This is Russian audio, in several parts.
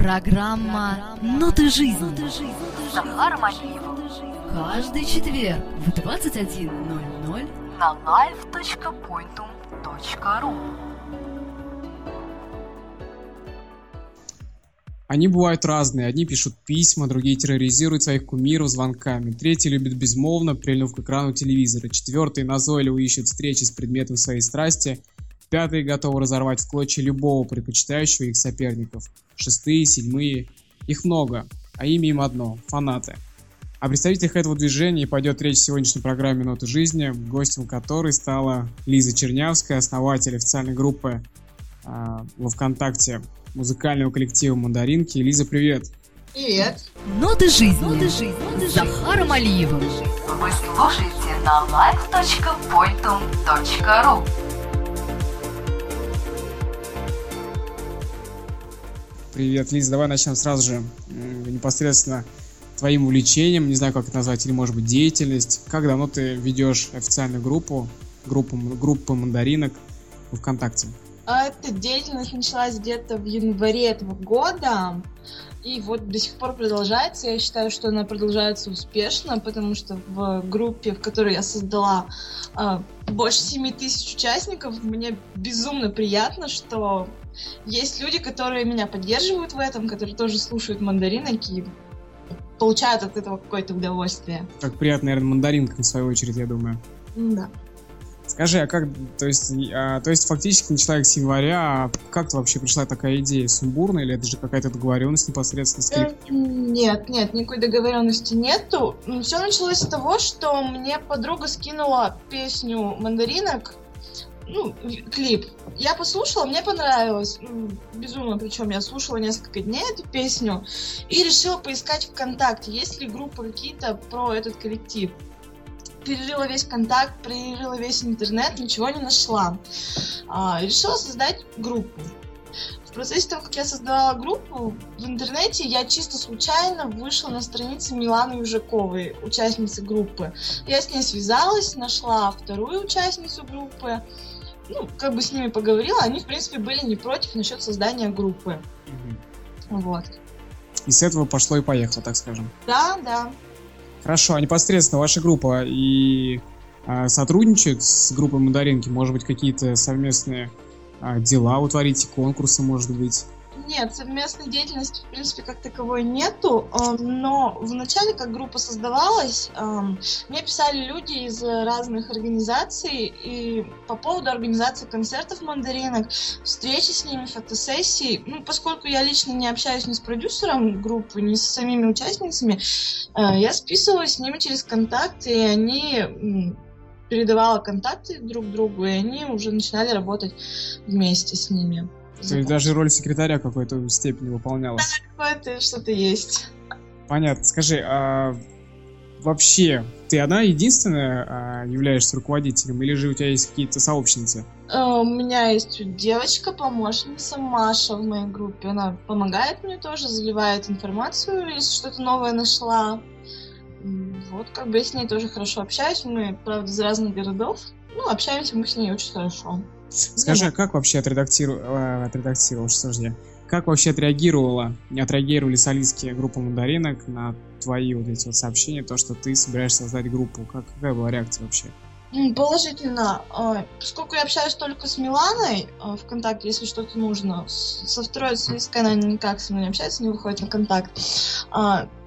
Программа «Ноты жизни». Захар Малиев Каждый четверг в 21.00 на live.pointum.ru Они бывают разные. Одни пишут письма, другие терроризируют своих кумиров звонками. Третьи любят безмолвно, прильнув к экрану телевизора. Четвертые назойливо ищут встречи с предметом своей страсти. Пятые готовы разорвать в клочья любого предпочитающего их соперников. Шестые, седьмые. Их много, а имя им одно – фанаты. О представителях этого движения пойдет речь в сегодняшней программе «Ноты жизни», гостем которой стала Лиза Чернявская, основатель официальной группы э, во ВКонтакте музыкального коллектива «Мандаринки». Лиза, привет! Привет! «Ноты жизни» Ноты жизни. с Захаром Алиевым. Вы слушаете на live.pointum.ru Привет, Лиза, давай начнем сразу же непосредственно твоим увлечением, не знаю, как это назвать, или, может быть, деятельность. Как давно ты ведешь официальную группу, группу, группу мандаринок в ВКонтакте? А эта деятельность началась где-то в январе этого года, и вот до сих пор продолжается. Я считаю, что она продолжается успешно, потому что в группе, в которой я создала а, больше 7 тысяч участников, мне безумно приятно, что есть люди, которые меня поддерживают в этом, которые тоже слушают мандаринок и получают от этого какое-то удовольствие. Как приятно, наверное, мандаринкам, в свою очередь, я думаю. Да. Скажи, а как, то есть, а, то есть фактически начала с января, а как вообще пришла такая идея? Сумбурно или это же какая-то договоренность непосредственно с коллективом? Нет, нет, никакой договоренности нету. Все началось с того, что мне подруга скинула песню «Мандаринок», ну, клип. Я послушала, мне понравилось. Безумно, причем я слушала несколько дней эту песню и решила поискать ВКонтакте, есть ли группы какие-то про этот коллектив перерыла весь контакт, перерыла весь интернет, ничего не нашла. А, решила создать группу. В процессе того, как я создавала группу в интернете, я чисто случайно вышла на странице Миланы Южаковой, участницы группы. Я с ней связалась, нашла вторую участницу группы, ну, как бы с ними поговорила, они, в принципе, были не против насчет создания группы. Угу. Вот. И с этого пошло и поехало, так скажем. Да, да. Хорошо, а непосредственно ваша группа и а, сотрудничают с группой Мандаринки? Может быть, какие-то совместные а, дела утворите, конкурсы, может быть? Нет, совместной деятельности, в принципе, как таковой нету, но в начале, как группа создавалась, мне писали люди из разных организаций и по поводу организации концертов мандаринок, встречи с ними, фотосессий. Ну, поскольку я лично не общаюсь ни с продюсером группы, ни с самими участницами, э, я списывалась с ними через контакты, и они передавала контакты друг другу, и они уже начинали работать вместе с ними. То есть даже роль секретаря какой-то степени выполняла. Да, какое-то что-то есть. Понятно. Скажи, а вообще ты одна единственная а, являешься руководителем, или же у тебя есть какие-то сообщницы? А, у меня есть девочка, помощница Маша в моей группе. Она помогает мне тоже, заливает информацию, если что-то новое нашла. Вот, как бы я с ней тоже хорошо общаюсь. Мы, правда, из разных городов. Ну, общаемся мы с ней очень хорошо. Скажи, а как вообще отредактировала, отредактировала, что сложнее, как вообще отреагировала, не отреагировали солистские группы мандаринок на твои вот эти вот сообщения, то, что ты собираешься создать группу? Как, какая была реакция вообще? Положительно. А, поскольку я общаюсь только с Миланой а, в контакте, если что-то нужно, со второй солисткой она никак со мной не общается, не выходит на контакт.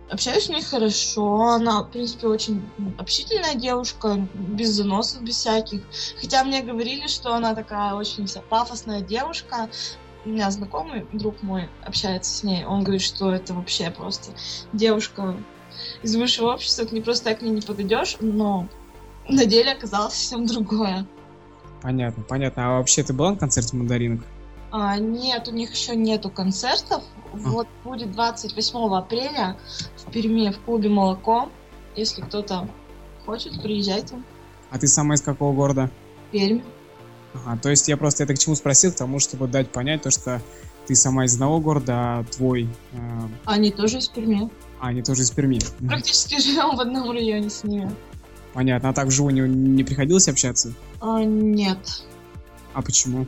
Общаюсь с ней хорошо, она, в принципе, очень общительная девушка, без заносов, без всяких. Хотя мне говорили, что она такая очень вся пафосная девушка. У меня знакомый, друг мой, общается с ней, он говорит, что это вообще просто девушка из высшего общества, к ней просто так к ней не подойдешь, но на деле оказалось совсем другое. Понятно, понятно. А вообще ты была на концерте мандаринок? А, нет, у них еще нету концертов. Вот будет 28 апреля в Перми в клубе «Молоко». Если кто-то хочет, приезжайте. А ты сама из какого города? Пермь. Ага, то есть я просто это к чему спросил, к тому, чтобы дать понять то, что ты сама из одного города, а твой... Э... Они тоже из Перми. А, они тоже из Перми. Практически живем в одном районе с ними. Понятно. А так вживую не, не приходилось общаться? А, нет. А почему?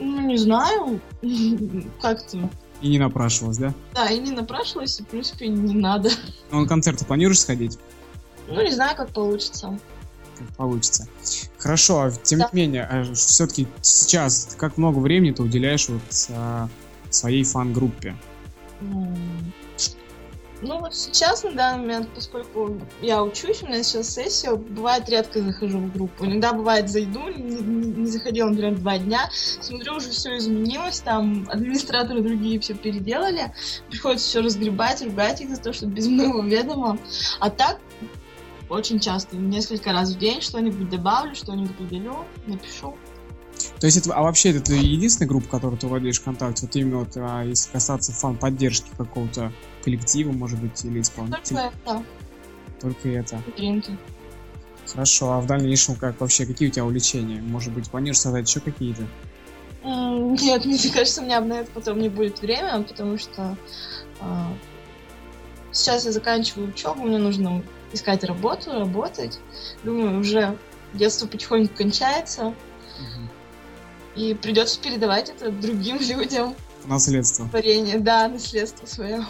Ну, не знаю. Как-то И не напрашивалась, да? Да, и не напрашивалась, и, в принципе, не надо. Ну, на концерты планируешь сходить? Ну, не знаю, как получится. Как получится. Хорошо, а тем Да. не менее, все-таки сейчас как много времени ты уделяешь вот а, своей фан-группе? Ну, вот сейчас, на данный момент, поскольку я учусь, у меня сейчас сессия, бывает редко захожу в группу. Иногда бывает зайду, не, не- не заходила, например, два дня, смотрю, уже все изменилось, там администраторы другие все переделали, приходится все разгребать, ругать их за то, что без моего ведома. А так, очень часто, несколько раз в день что-нибудь добавлю, что-нибудь удалю, напишу. То есть, это, а вообще это единственная группа, которую ты владеешь ВКонтакте? Вот именно вот, а, если касаться фан-поддержки какого-то коллектива, может быть, или исполнителя? Только это, Только это. вечеринки. Хорошо, а в дальнейшем как вообще, какие у тебя увлечения? Может быть, планируешь создать еще какие-то? Нет, мне кажется, у меня на это потом не будет времени, потому что а, сейчас я заканчиваю учебу, мне нужно искать работу, работать. Думаю, уже детство потихоньку кончается, и придется передавать это другим людям. Наследство. Творение, да, наследство свое.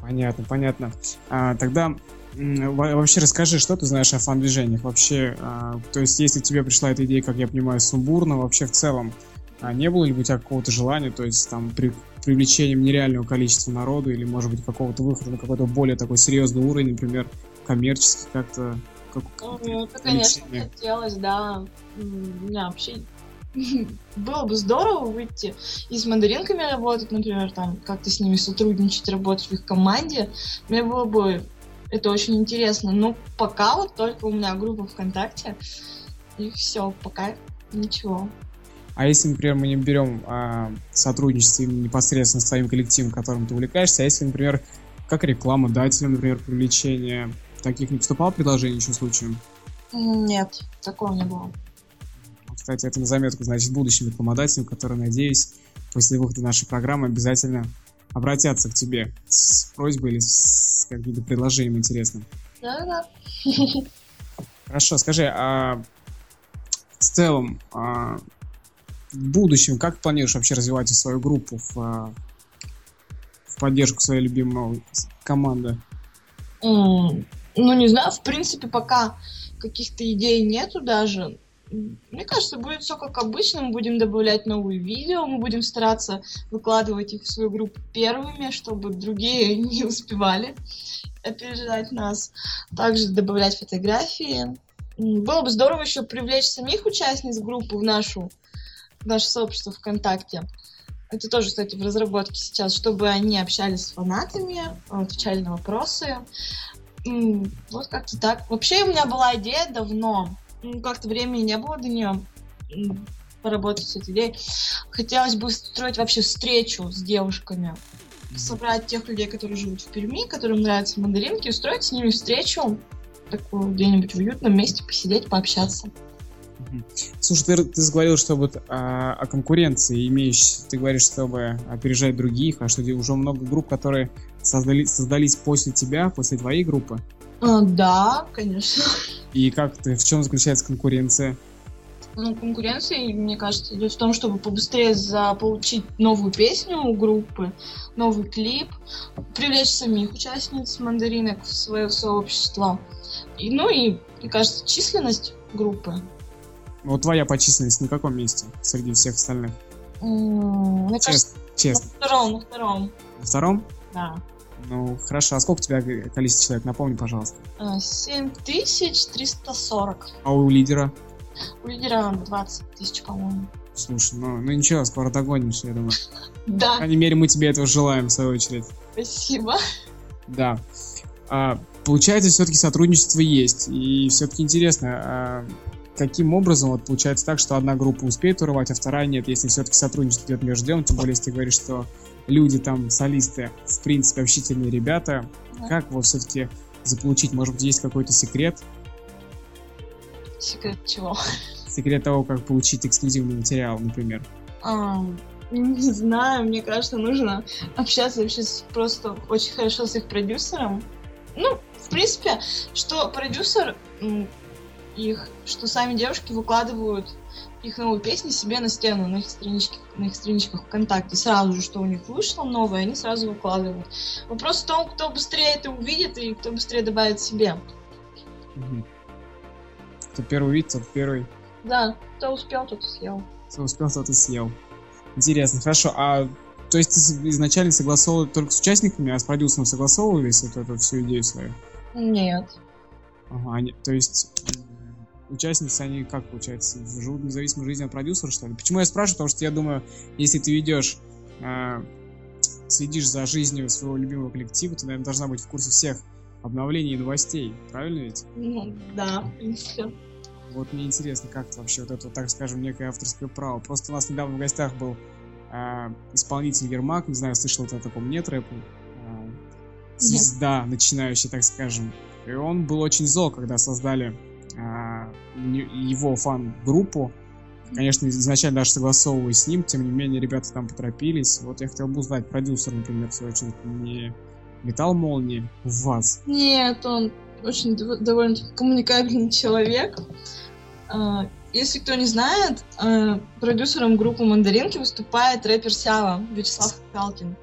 Понятно, понятно. А, тогда вообще расскажи, что ты знаешь о фан-движениях? Вообще, а, то есть, если тебе пришла эта идея, как я понимаю, сумбурно, вообще в целом, а не было ли у тебя какого-то желания, то есть там при привлечением нереального количества народу или, может быть, какого-то выхода на какой-то более такой серьезный уровень, например, коммерчески как-то? Как, Ну, это, конечно, хотелось, да. У меня вообще было бы здорово выйти и с мандаринками работать, например, там как-то с ними сотрудничать, работать в их команде. Мне было бы это очень интересно. Но пока вот только у меня группа ВКонтакте, и все, пока ничего. А если, например, мы не берем а, сотрудничество непосредственно с твоим коллективом, которым ты увлекаешься, а если, например, как рекламодателем, например, привлечение, таких не поступало предложений еще случаем? Нет, такого не было. Кстати, это на заметку, значит, будущим рекламодателям, которые, надеюсь, после выхода нашей программы обязательно обратятся к тебе с просьбой или с каким-то предложением интересным. Да-да. Хорошо, скажи, а в целом, а, в будущем, как планируешь вообще развивать свою группу в, а, в поддержку своей любимой команды? М, Ну, не знаю, в принципе, пока каких-то идей нету даже. Мне кажется, будет все как обычно. Мы будем добавлять новые видео, мы будем стараться выкладывать их в свою группу первыми, чтобы другие не успевали опережать нас. Также добавлять фотографии. Было бы здорово еще привлечь самих участниц группы в нашу в наше сообщество ВКонтакте. Это тоже, кстати, в разработке сейчас, чтобы они общались с фанатами, отвечали на вопросы. Вот как-то так. Вообще у меня была идея давно. Ну, Как-то времени не было до нее поработать с этой идеей. Хотелось бы устроить вообще встречу с девушками. Собрать тех людей, которые живут в Перми, которым нравятся мандаринки, устроить с ними встречу такую где-нибудь в уютном месте, посидеть, пообщаться. Слушай, ты, ты заговорил, что вот а, о конкуренции имеешь, ты говоришь, чтобы опережать других, а что уже много групп, которые создали, создались после тебя, после твоей группы. А, да, конечно. И как ты, в чем заключается конкуренция? Ну, конкуренция, мне кажется, идет в том, чтобы побыстрее заполучить новую песню у группы, новый клип, привлечь самих участниц мандаринок в свое сообщество. И, ну и, мне кажется, численность группы. Вот твоя по численности на каком месте среди всех остальных? Мне кажется, Честно, честно. на втором, на втором, На втором? да. Ну, хорошо. А сколько у тебя количество человек? Напомни, пожалуйста. А, 7340. А у лидера? У лидера 20 тысяч, по-моему. Слушай, ну, ну ничего, скоро догонишь, я думаю. По Да, крайней мере, мы тебе этого желаем, в свою очередь. спасибо. Да. А, получается, все-таки сотрудничество есть. И все-таки интересно, а, каким образом вот получается так, что одна группа успеет урвать, а вторая нет, если все-таки сотрудничество идет между делом, тем более, если ты говоришь, что люди там, солисты, в принципе, общительные ребята, Да. как вот все-таки заполучить, может быть, есть какой-то секрет, Секрет чего? секрет того, как получить эксклюзивный материал, например. А, не знаю, мне кажется, нужно общаться вообще просто очень хорошо с их продюсером. Ну, в принципе, что продюсер их, что сами девушки выкладывают их новые песни себе на стену, на их страничке, на их страничках ВКонтакте. Сразу же, что у них вышло новое, они сразу выкладывают. Вопрос в том, кто быстрее это увидит и кто быстрее добавит себе. Мгм. Кто первый увидит, тот первый. Да, кто успел, тот и съел. Кто успел, тот и съел. Интересно, хорошо. А то есть ты изначально согласовывал только с участниками, а с продюсером согласовывались вот эту всю идею свою? Нет. Ага, они- то есть участницы, они как получается, живут независимой жизнью от продюсера, что ли? Почему я спрашиваю? Потому что я думаю, если ты ведешь, э, следишь за жизнью своего любимого коллектива, ты, наверное, должна быть в курсе всех обновлений и новостей, правильно ведь? Ну, да, в принципе. Вот мне интересно, как вообще вот это, вот, так скажем, некое авторское право. Просто у нас недавно в гостях был а, исполнитель Ермак, не знаю, слышал ты о таком нет рэпу. А, звезда, начинающая, так скажем. И он был очень зол, когда создали его фан-группу. Конечно, изначально даже согласовываясь с ним, тем не менее, ребята там поторопились. Вот я хотел бы узнать, продюсер, например, в свою очередь, не металл молнии в вас. Нет, он очень дов- довольно-таки коммуникабельный человек. А, Если кто не знает, а, продюсером группы «Мандаринки» выступает рэпер Сява Вячеслав Калкин.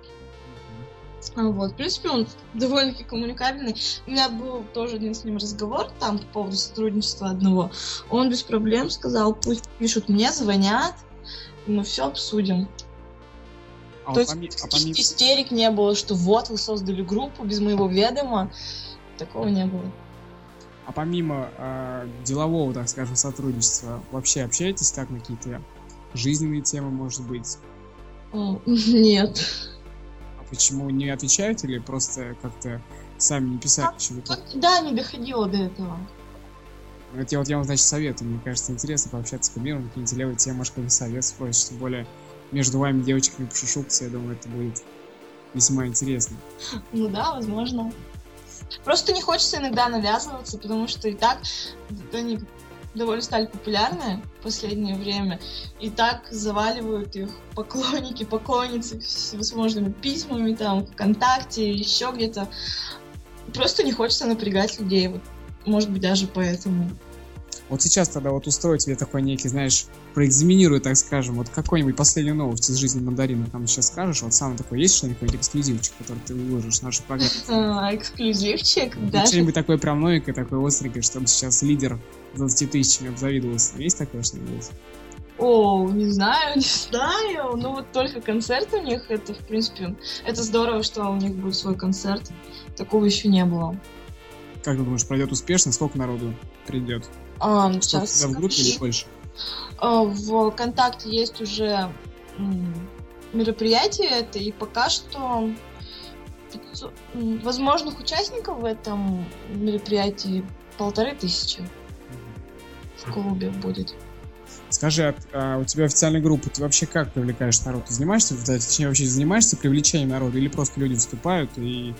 А, Вот, в принципе, он довольно-таки коммуникабельный. У меня был тоже один с ним разговор там по поводу сотрудничества одного. Он без проблем сказал, пусть пишут мне, звонят, мы все обсудим. А, То есть поми- а каких-то поми- истерик не было, что вот вы создали группу без моего ведома. Такого не было. А помимо э, делового, так скажем, сотрудничества, вообще общаетесь так на какие-то жизненные темы, может быть? О, Нет. А почему не отвечаете или просто как-то сами не писали почему-то? Вот, да, не доходило до этого. Вот я, вот я вам, значит, советую. Мне кажется, интересно пообщаться с кумиром, какие-нибудь левые темы, может, какой-нибудь совет спросишь. Тем более между вами, девочками, пошушукаться, я думаю, это будет весьма интересно. Ну да, возможно. Просто не хочется иногда навязываться, потому что и так они довольно стали популярны в последнее время. И так заваливают их поклонники, поклонницы всевозможными письмами, там, ВКонтакте, еще где-то. Просто не хочется напрягать людей. Вот, может быть, даже поэтому. Вот сейчас тогда вот устроить тебе такой некий, знаешь, проэкзаминирую, так скажем, вот какой-нибудь последнюю новость из жизни мандарина там сейчас скажешь, вот самый такой, есть что-нибудь, эксклюзивчик, который ты выложишь в нашу программу? А, эксклюзивчик, да. Что-нибудь такое прям новенькое, такое остренькое, чтобы сейчас лидер 20 тысячами обзавидовался. Есть такое что-нибудь? О, не знаю, не знаю. Ну вот только концерт у них, это в принципе, это здорово, что у них будет свой концерт. Такого еще не было. Как ты думаешь, пройдет успешно? Сколько народу придет? А, Сколько сейчас тебя в группе или больше? А, в ВКонтакте есть уже мероприятие это, и пока что 500, м, возможных участников в этом мероприятии полторы тысячи в клубе будет. Скажи, а, а у тебя официальная группа, ты вообще как привлекаешь народ? Ты занимаешься, точнее, вообще занимаешься привлечением народа или просто люди выступают и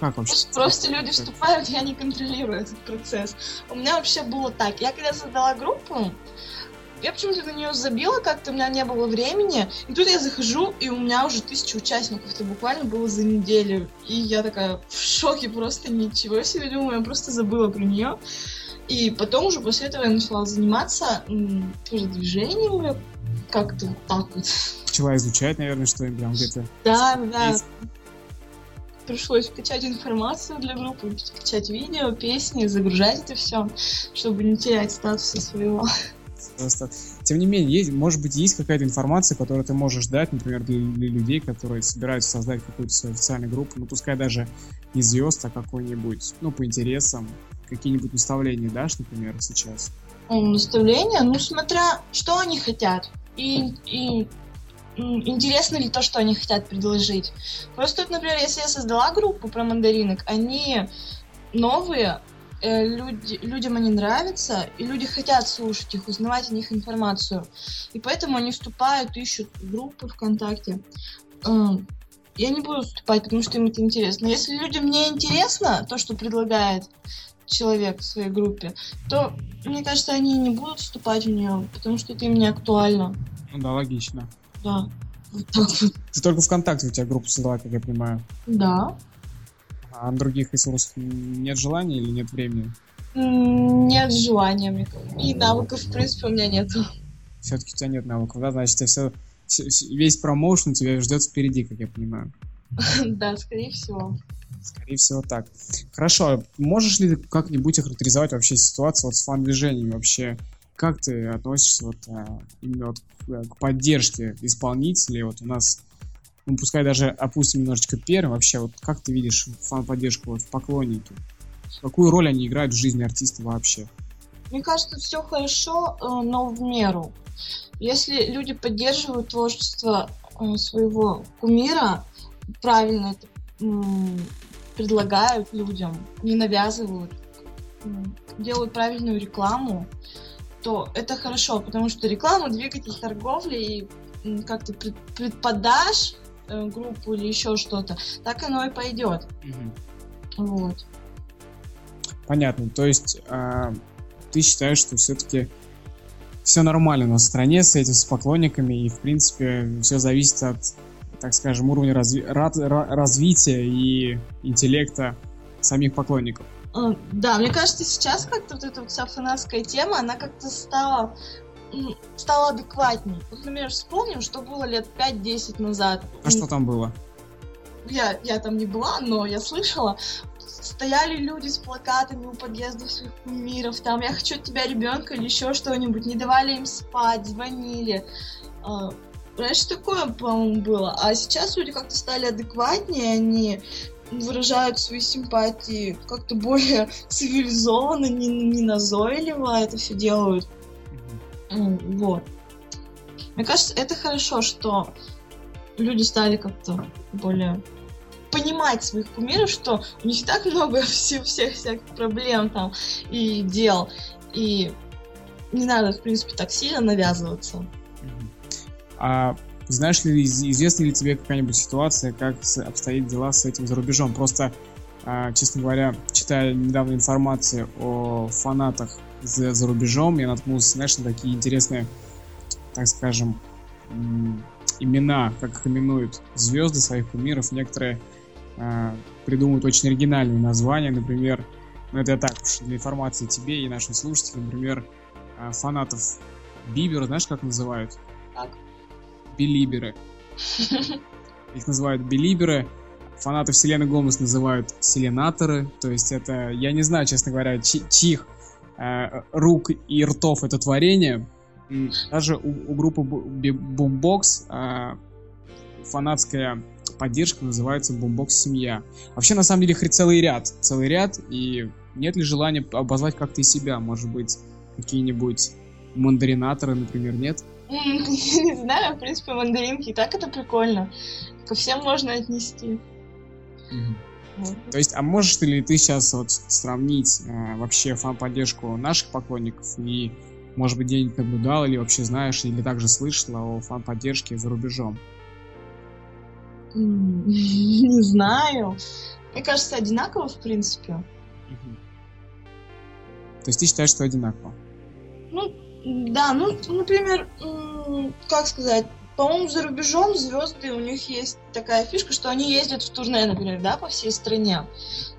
как вообще? Просто, просто люди вступают, я не контролирую этот процесс. У меня вообще было так. Я когда создала группу, я почему-то на нее забила, как-то у меня не было времени. И тут я захожу, и у меня уже тысяча участников. Это буквально было за неделю. И я такая в шоке, просто ничего себе думаю, я просто забыла про нее. И потом уже после этого я начала заниматься м, продвижением, как-то так вот. Начала изучать, наверное, что-нибудь прям где-то. Да, да. Есть. Пришлось скачать информацию для группы, скачать видео, песни, загружать это все, чтобы не терять статуса своего. Просто, тем не менее, есть, может быть, есть какая-то информация, которую ты можешь дать, например, для, для людей, которые собираются создать какую-то свою официальную группу, ну, пускай даже не звезд, а какой-нибудь, ну, по интересам, какие-нибудь наставления дашь, например, сейчас? Наставления, ну, смотря, что они хотят. И, и интересно ли то, что они хотят предложить. Просто, вот, например, если я создала группу про мандаринок, они новые, э, люди, людям они нравятся, и люди хотят слушать их, узнавать о них информацию. И поэтому они вступают, ищут группы ВКонтакте. Эм, Я не буду вступать, потому что им это интересно. Если людям не интересно то, что предлагает человек в своей группе, то, мне кажется, они не будут вступать в нее, потому что это им не актуально. Ну да, логично. Да. Вот так вот. Ты только ВКонтакте у тебя группу создала, как я понимаю. Да. А на других ресурсах нет желания или нет времени? Нет желания. И навыков, в принципе, у меня нету. Все-таки у тебя нет навыков, да? Значит, все, весь промоушен тебя ждет впереди, как я понимаю. Да, скорее всего. Скорее всего так. Хорошо, можешь ли ты как-нибудь охарактеризовать вообще ситуацию вот с фан-движением вообще? Как ты относишься вот а, именно вот к, э, к поддержке исполнителей? Вот у нас, ну, пускай даже опустим немножечко первым, вообще вот как ты видишь фан-поддержку вот в поклоннике? Какую роль они играют в жизни артиста вообще? Мне кажется, все хорошо, э, но в меру. Если люди поддерживают творчество э, своего кумира, правильно это предлагают людям, не навязывают, делают правильную рекламу, то это хорошо, потому что реклама двигатель торговли и м, как ты пред- предподашь э, группу или еще что-то, так оно и пойдет. Вот. Понятно. То есть а, ты считаешь, что все-таки все нормально в стране с этим, с поклонниками, и, в принципе, все зависит от, так скажем, уровня разви- ра- ра- развития и интеллекта самих поклонников. Да, мне кажется, сейчас как-то вот эта вот вся фанатская тема, она как-то стала стала адекватней. Вот, например, вспомним, что было лет 5-10 назад. А что там было? Я, я там не была, но я слышала. Стояли люди с плакатами у подъездов своих кумиров, там «Я хочу от тебя ребенка» или еще что-нибудь, не давали им спать, звонили. Раньше такое, по-моему, было. А сейчас люди как-то стали адекватнее, они выражают свои симпатии как-то более цивилизованно, не, не назойливо это все делают. Вот. Мне кажется, это хорошо, что люди стали как-то более понимать своих кумиров, что у них так много всех, всех всяких проблем там и дел. И не надо, в принципе, так сильно навязываться. А знаешь ли, из- известна ли тебе какая-нибудь ситуация, как обстоят дела с этим за рубежом? Просто, а, честно говоря, читая недавно информацию о фанатах за, за рубежом, я наткнулся, знаешь, на такие интересные, так скажем, имена, как их именуют звезды своих кумиров. Некоторые а, придумывают очень оригинальные названия, например, ну это я так для информации тебе и нашим слушателям, например, а, фанатов Бибера, знаешь, как называют? Как? Билиберы. Их называют билиберы. Фанаты Вселены Гомес называют селенаторы. То есть это, я не знаю, честно говоря, чьих э, рук и ртов это творение. Даже у, у группы Boombox э, фанатская поддержка называется Boombox Семья. Вообще, на самом деле, их целый ряд. Целый ряд. И нет ли желания обозвать как-то и себя? Может быть, какие-нибудь мандаринаторы, например, нет? Не знаю, в принципе, мандаринки, и так это прикольно. Ко всем можно отнести. То есть, а можешь ли ты сейчас вот сравнить э, вообще фан-поддержку наших поклонников и, может быть, где-нибудь наблюдал или вообще знаешь, или также слышала о фан-поддержке за рубежом? Не знаю. Мне кажется, одинаково, в принципе. То есть ты считаешь, что одинаково? Да, ну, например, как сказать, по-моему, за рубежом звезды, у них есть такая фишка, что они ездят в турне, например, да, по всей стране.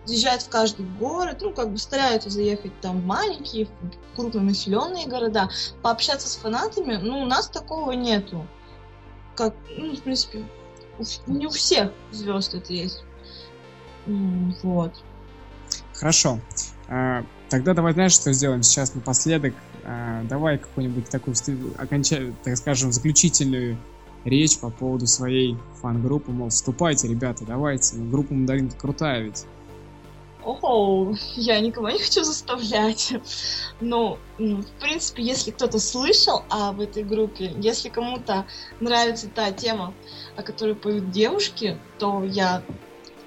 Заезжают в каждый город, ну, как бы стараются заехать там в маленькие, в крупнонаселенные города, пообщаться с фанатами. Ну, у нас такого нету. Как, ну, в принципе, у не у всех звезд это есть. Вот. Хорошо. Тогда давай, знаешь, что сделаем сейчас напоследок? А, Давай какую-нибудь такую, окончательную, так скажем, заключительную речь по поводу своей фан-группы, мол, вступайте, ребята, давайте, ну, группа Мандаринка крутая ведь. О, я никого не хочу заставлять. Но, м, в принципе, если кто-то слышал об этой группе, если кому-то нравится та тема, о которой поют девушки, то я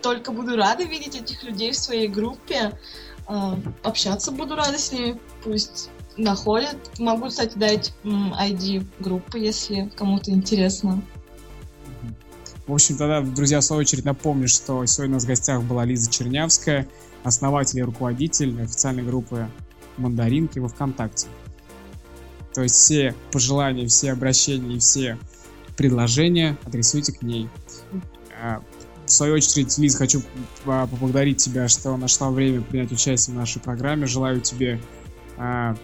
только буду рада видеть этих людей в своей группе. А, Общаться буду рада с ними. Пусть находят. Могу, кстати, дать ID группы, если кому-то интересно. В общем, тогда, друзья, в свою очередь напомню, что сегодня у нас в гостях была Лиза Чернявская, основатель и руководитель официальной группы Мандаринки во ВКонтакте. То есть все пожелания, все обращения и все предложения адресуйте к ней. В свою очередь, Лиз, хочу поблагодарить тебя, что нашла время принять участие в нашей программе. Желаю тебе а,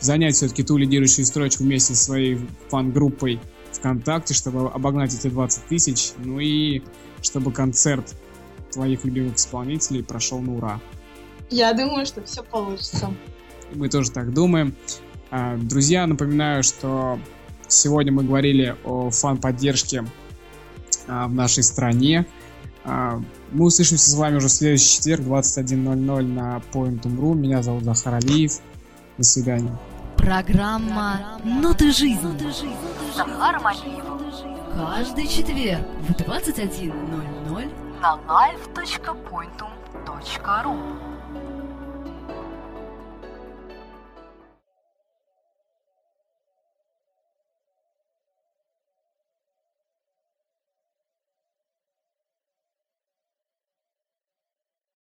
занять все-таки ту лидирующую строчку вместе со своей фан-группой ВКонтакте, чтобы обогнать эти 20 тысяч, ну и чтобы концерт твоих любимых исполнителей прошел на ура. Я думаю, что все получится. Мы тоже так думаем. А, друзья, напоминаю, что сегодня мы говорили о фан-поддержке а, в нашей стране. А, мы услышимся с вами уже в следующий четверг, 21.00 на Point.ru. Меня зовут Захар Алиев. До свидания. Программа «Ноты жизни». Захаром Алиевым Каждый четверг в 21.00 на live.pointum.ru